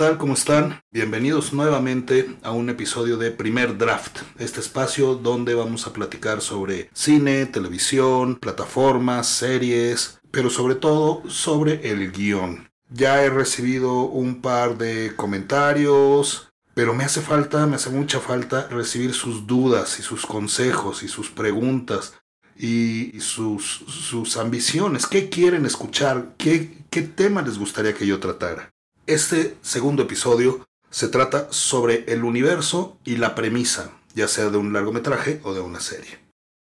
tal? ¿Cómo están? Bienvenidos nuevamente a un episodio de Primer Draft, este espacio donde vamos a platicar sobre cine, televisión, plataformas, series, pero sobre todo sobre el guion. Ya he recibido un par de comentarios, pero me hace falta, me hace mucha falta recibir sus dudas y sus consejos y sus preguntas y sus, sus ambiciones. ¿Qué quieren escuchar? ¿Qué, ¿Qué tema les gustaría que yo tratara? Este segundo episodio se trata sobre el universo y la premisa, ya sea de un largometraje o de una serie.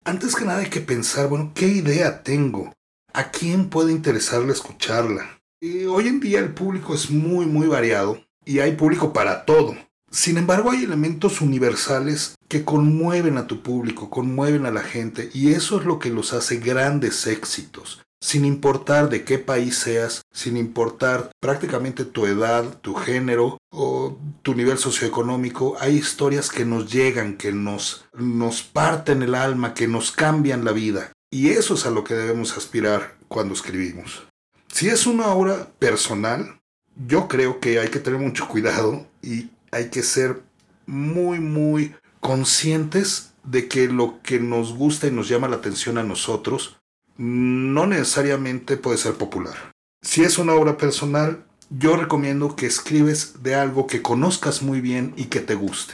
Antes que nada hay que pensar, bueno, ¿qué idea tengo? ¿A quién puede interesarle escucharla? hoy en día el público es muy, muy variado y hay público para todo. Sin embargo, hay elementos universales que conmueven a tu público, conmueven a la gente, y eso es lo que los hace grandes éxitos sin importar de qué país seas, sin importar prácticamente tu edad, tu género o tu nivel socioeconómico, hay historias que nos llegan, que nos, nos parten el alma, que nos cambian la vida. Y eso es a lo que debemos aspirar cuando escribimos. Si es una obra personal, yo creo que hay que tener mucho cuidado y hay que ser muy, muy conscientes de que lo que nos gusta y nos llama la atención a nosotros no necesariamente puede ser popular. Si es una obra personal, yo recomiendo que escribes de algo que conozcas muy bien y que te guste.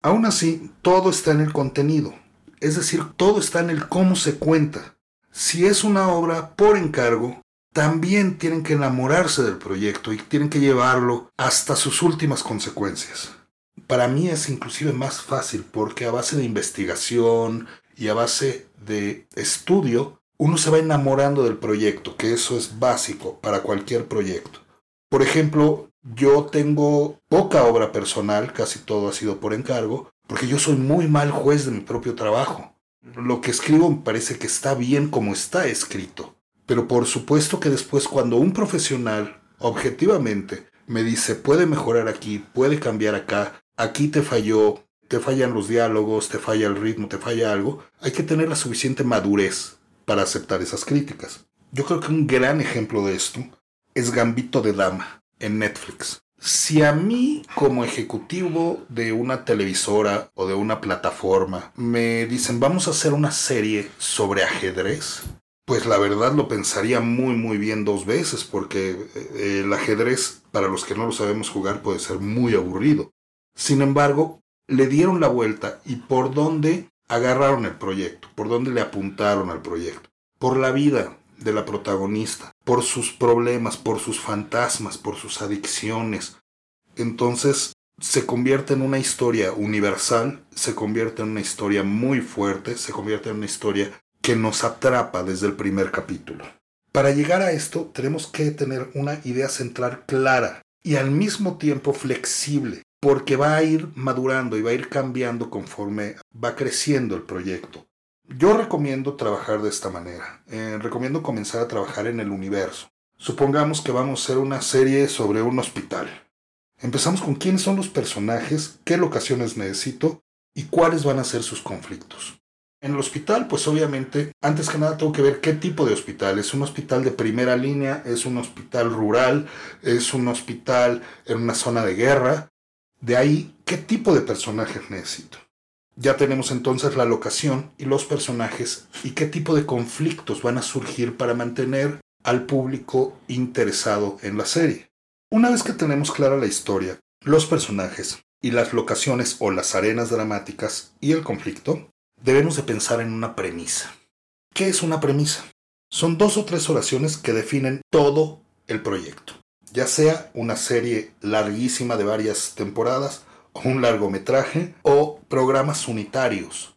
Aún así, todo está en el contenido, es decir, todo está en el cómo se cuenta. Si es una obra por encargo, también tienen que enamorarse del proyecto y tienen que llevarlo hasta sus últimas consecuencias. Para mí es inclusive más fácil porque a base de investigación y a base de estudio uno se va enamorando del proyecto, que eso es básico para cualquier proyecto. Por ejemplo, yo tengo poca obra personal, casi todo ha sido por encargo, porque yo soy muy mal juez de mi propio trabajo. Lo que escribo me parece que está bien como está escrito. Pero por supuesto que después cuando un profesional, objetivamente, me dice, puede mejorar aquí, puede cambiar acá, aquí te falló, te fallan los diálogos, te falla el ritmo, te falla algo, hay que tener la suficiente madurez para aceptar esas críticas. Yo creo que un gran ejemplo de esto es Gambito de Dama en Netflix. Si a mí como ejecutivo de una televisora o de una plataforma me dicen vamos a hacer una serie sobre ajedrez, pues la verdad lo pensaría muy muy bien dos veces porque eh, el ajedrez para los que no lo sabemos jugar puede ser muy aburrido. Sin embargo, le dieron la vuelta y por dónde agarraron el proyecto, por dónde le apuntaron al proyecto, por la vida de la protagonista, por sus problemas, por sus fantasmas, por sus adicciones. Entonces se convierte en una historia universal, se convierte en una historia muy fuerte, se convierte en una historia que nos atrapa desde el primer capítulo. Para llegar a esto tenemos que tener una idea central clara y al mismo tiempo flexible porque va a ir madurando y va a ir cambiando conforme va creciendo el proyecto. Yo recomiendo trabajar de esta manera. Eh, recomiendo comenzar a trabajar en el universo. Supongamos que vamos a hacer una serie sobre un hospital. Empezamos con quiénes son los personajes, qué locaciones necesito y cuáles van a ser sus conflictos. En el hospital, pues obviamente, antes que nada tengo que ver qué tipo de hospital. ¿Es un hospital de primera línea? ¿Es un hospital rural? ¿Es un hospital en una zona de guerra? De ahí, ¿qué tipo de personajes necesito? Ya tenemos entonces la locación y los personajes y qué tipo de conflictos van a surgir para mantener al público interesado en la serie. Una vez que tenemos clara la historia, los personajes y las locaciones o las arenas dramáticas y el conflicto, debemos de pensar en una premisa. ¿Qué es una premisa? Son dos o tres oraciones que definen todo el proyecto ya sea una serie larguísima de varias temporadas, o un largometraje, o programas unitarios.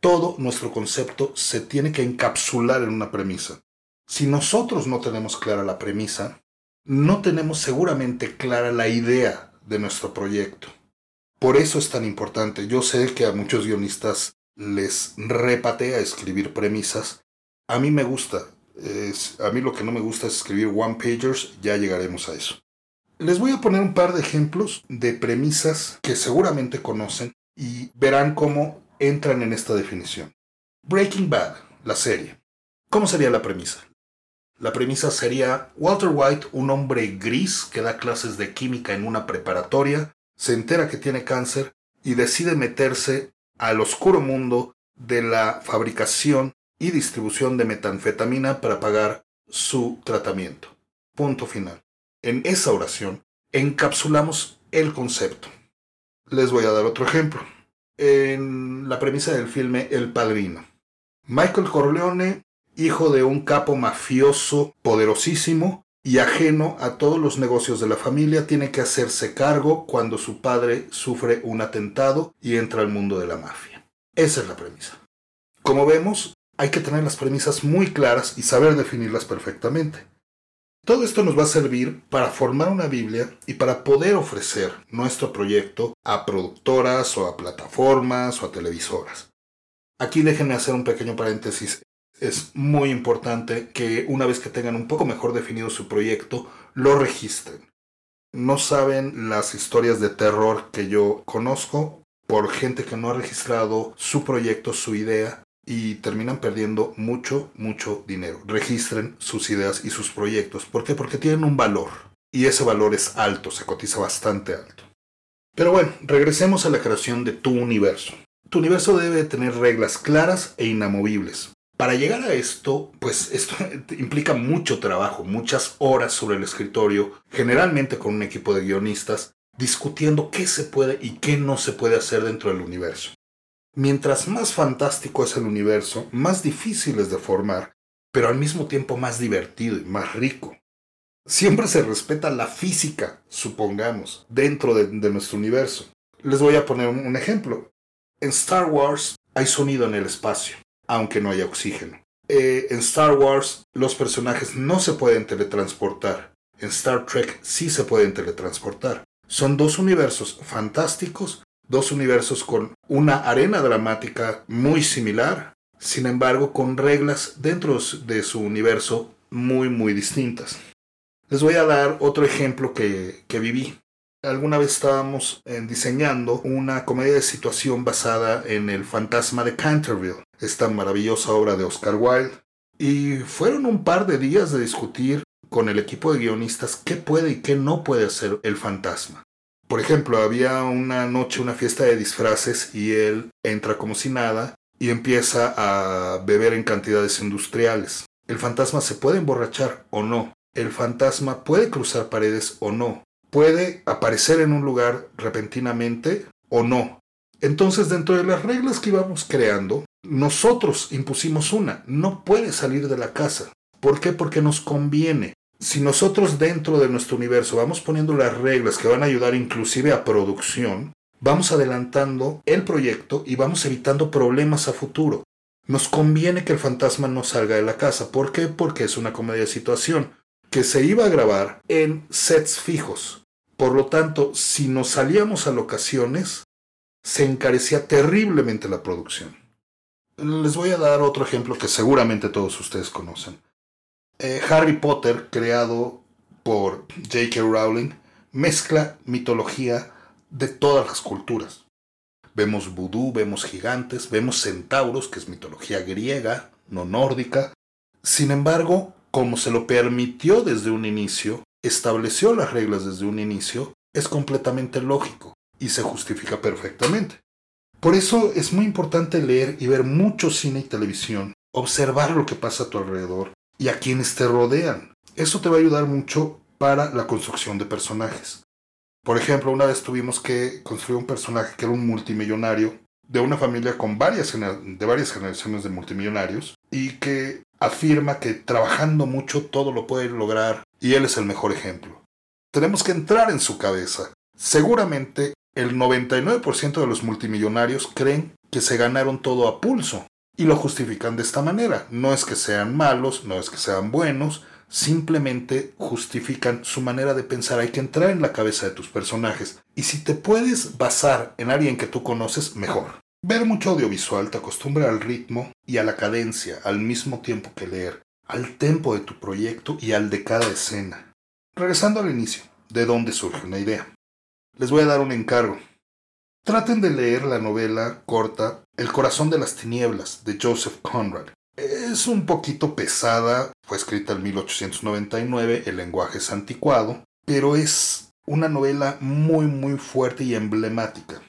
Todo nuestro concepto se tiene que encapsular en una premisa. Si nosotros no tenemos clara la premisa, no tenemos seguramente clara la idea de nuestro proyecto. Por eso es tan importante. Yo sé que a muchos guionistas les repatea escribir premisas. A mí me gusta a mí lo que no me gusta es escribir one pagers, ya llegaremos a eso. Les voy a poner un par de ejemplos de premisas que seguramente conocen y verán cómo entran en esta definición. Breaking Bad, la serie. ¿Cómo sería la premisa? La premisa sería Walter White, un hombre gris que da clases de química en una preparatoria, se entera que tiene cáncer y decide meterse al oscuro mundo de la fabricación y distribución de metanfetamina para pagar su tratamiento. Punto final. En esa oración encapsulamos el concepto. Les voy a dar otro ejemplo. En la premisa del filme El Padrino. Michael Corleone, hijo de un capo mafioso poderosísimo y ajeno a todos los negocios de la familia, tiene que hacerse cargo cuando su padre sufre un atentado y entra al mundo de la mafia. Esa es la premisa. Como vemos, hay que tener las premisas muy claras y saber definirlas perfectamente. Todo esto nos va a servir para formar una Biblia y para poder ofrecer nuestro proyecto a productoras o a plataformas o a televisoras. Aquí déjenme hacer un pequeño paréntesis. Es muy importante que una vez que tengan un poco mejor definido su proyecto, lo registren. No saben las historias de terror que yo conozco por gente que no ha registrado su proyecto, su idea, y terminan perdiendo mucho, mucho dinero. Registren sus ideas y sus proyectos. ¿Por qué? Porque tienen un valor. Y ese valor es alto, se cotiza bastante alto. Pero bueno, regresemos a la creación de tu universo. Tu universo debe tener reglas claras e inamovibles. Para llegar a esto, pues esto implica mucho trabajo, muchas horas sobre el escritorio, generalmente con un equipo de guionistas, discutiendo qué se puede y qué no se puede hacer dentro del universo. Mientras más fantástico es el universo, más difícil es de formar, pero al mismo tiempo más divertido y más rico. Siempre se respeta la física, supongamos, dentro de, nuestro universo. Les voy a poner un ejemplo. En Star Wars hay sonido en el espacio, aunque no haya oxígeno. Eh, en Star Wars los personajes no se pueden teletransportar. En Star Trek sí se pueden teletransportar. Son dos universos fantásticos dos universos con una arena dramática muy similar, sin embargo con reglas dentro de su universo muy muy distintas. Les voy a dar otro ejemplo que, que viví. Alguna vez estábamos eh, diseñando una comedia de situación basada en El fantasma de Canterville, esta maravillosa obra de Oscar Wilde. Y fueron un par de días de discutir con el equipo de guionistas qué puede y qué no puede hacer el fantasma. Por ejemplo, había una noche, una fiesta de disfraces y él entra como si nada y empieza a beber en cantidades industriales. El fantasma se puede emborrachar o no. El fantasma puede cruzar paredes o no. Puede aparecer en un lugar repentinamente o no. Entonces, dentro de las reglas que íbamos creando, nosotros impusimos una. No puede salir de la casa. ¿Por qué? Porque nos conviene si nosotros dentro de nuestro universo vamos poniendo las reglas que van a ayudar inclusive a producción, vamos adelantando el proyecto y vamos evitando problemas a futuro. Nos conviene que el fantasma no salga de la casa. ¿Por qué? Porque es una comedia de situación que se iba a grabar en sets fijos. Por lo tanto, si nos salíamos a locaciones, se encarecía terriblemente la producción. Les voy a dar otro ejemplo que seguramente todos ustedes conocen. Eh, Harry Potter, creado por J.K. Rowling, mezcla mitología de todas las culturas. Vemos vudú, vemos gigantes, vemos centauros, que es mitología griega, no nórdica. Sin embargo, como se lo permitió desde un inicio, estableció las reglas desde un inicio, es completamente lógico y se justifica perfectamente. Por eso es muy importante leer y ver mucho cine y televisión, observar lo que pasa a tu alrededor, y a quienes te rodean. Eso te va a ayudar mucho para la construcción de personajes. Por ejemplo, una vez tuvimos que construir un personaje que era un multimillonario de una familia con varias, de varias generaciones de multimillonarios y que afirma que trabajando mucho todo lo puede lograr y él es el mejor ejemplo. Tenemos que entrar en su cabeza. Seguramente el 99% de los multimillonarios creen que se ganaron todo a pulso y lo justifican de esta manera. No es que sean malos, no es que sean buenos, simplemente justifican su manera de pensar. Hay que entrar en la cabeza de tus personajes. Y si te puedes basar en alguien que tú conoces, mejor. Ver mucho audiovisual te acostumbra al ritmo y a la cadencia al mismo tiempo que leer, al tempo de tu proyecto y al de cada escena. Regresando al inicio, ¿de dónde surge una idea? Les voy a dar un encargo. Traten de leer la novela corta El corazón de las tinieblas de Joseph Conrad. Es un poquito pesada, fue escrita en 1899, el lenguaje es anticuado, pero es una novela muy muy fuerte y emblemática.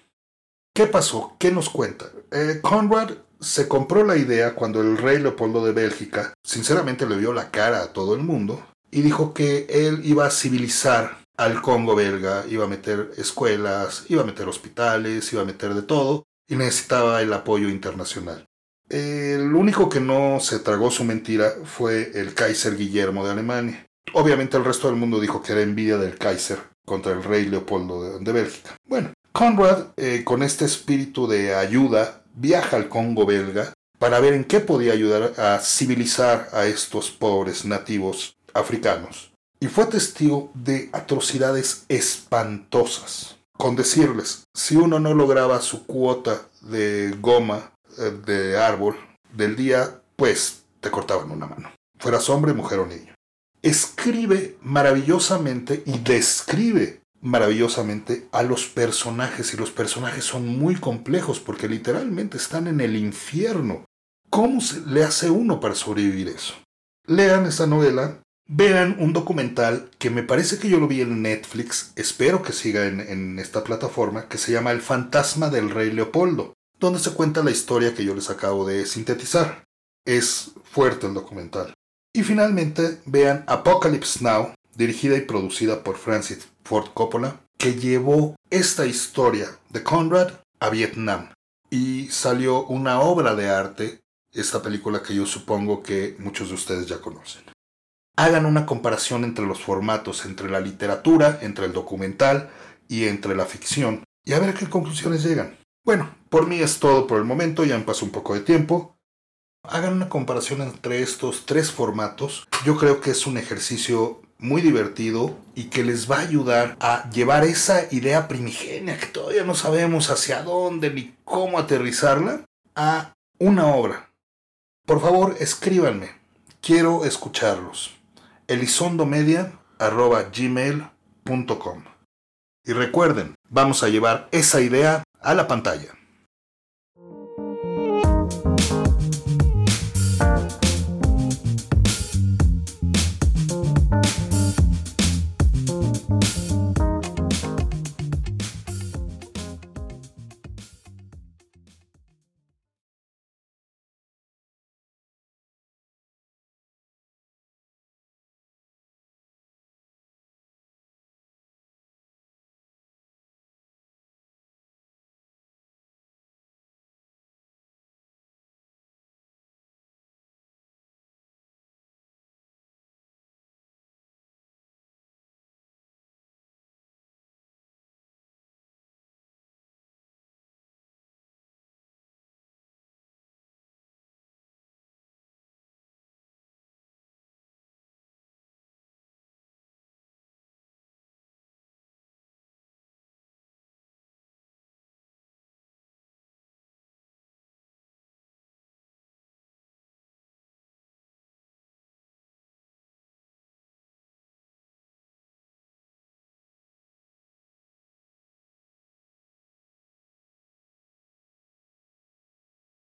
¿Qué pasó? ¿Qué nos cuenta? Eh, Conrad se compró la idea cuando el rey Leopoldo de Bélgica sinceramente le vio la cara a todo el mundo y dijo que él iba a civilizar al Congo belga, iba a meter escuelas, iba a meter hospitales, iba a meter de todo y necesitaba el apoyo internacional. El único que no se tragó su mentira fue el Kaiser Guillermo de Alemania. Obviamente el resto del mundo dijo que era envidia del Kaiser contra el rey Leopoldo de, Bélgica. Bueno, Conrad, eh, con este espíritu de ayuda, viaja al Congo belga para ver en qué podía ayudar a civilizar a estos pobres nativos africanos. Y fue testigo de atrocidades espantosas. Con decirles, si uno no lograba su cuota de goma eh, de árbol del día, pues te cortaban una mano. Fueras hombre, mujer o niño. Escribe maravillosamente y describe maravillosamente a los personajes y los personajes son muy complejos porque literalmente están en el infierno. ¿Cómo se le hace uno para sobrevivir eso? Lean esa novela, vean un documental que me parece que yo lo vi en Netflix, espero que siga en, en esta plataforma, que se llama El fantasma del rey Leopoldo, donde se cuenta la historia que yo les acabo de sintetizar. Es fuerte el documental. Y finalmente vean Apocalypse Now, dirigida y producida por Francis Ford Coppola, que llevó esta historia de Conrad a Vietnam. Y salió una obra de arte, esta película que yo supongo que muchos de ustedes ya conocen. Hagan una comparación entre los formatos, entre la literatura, entre el documental y entre la ficción, y a ver a qué conclusiones llegan. Bueno, por mí es todo por el momento, ya me pasó un poco de tiempo. Hagan una comparación entre estos tres formatos. Yo creo que es un ejercicio muy divertido y que les va a ayudar a llevar esa idea primigenia que todavía no sabemos hacia dónde ni cómo aterrizarla a una obra. Por favor, escríbanme. Quiero escucharlos. elizondomedia.gmail.com Y recuerden, vamos a llevar esa idea a la pantalla.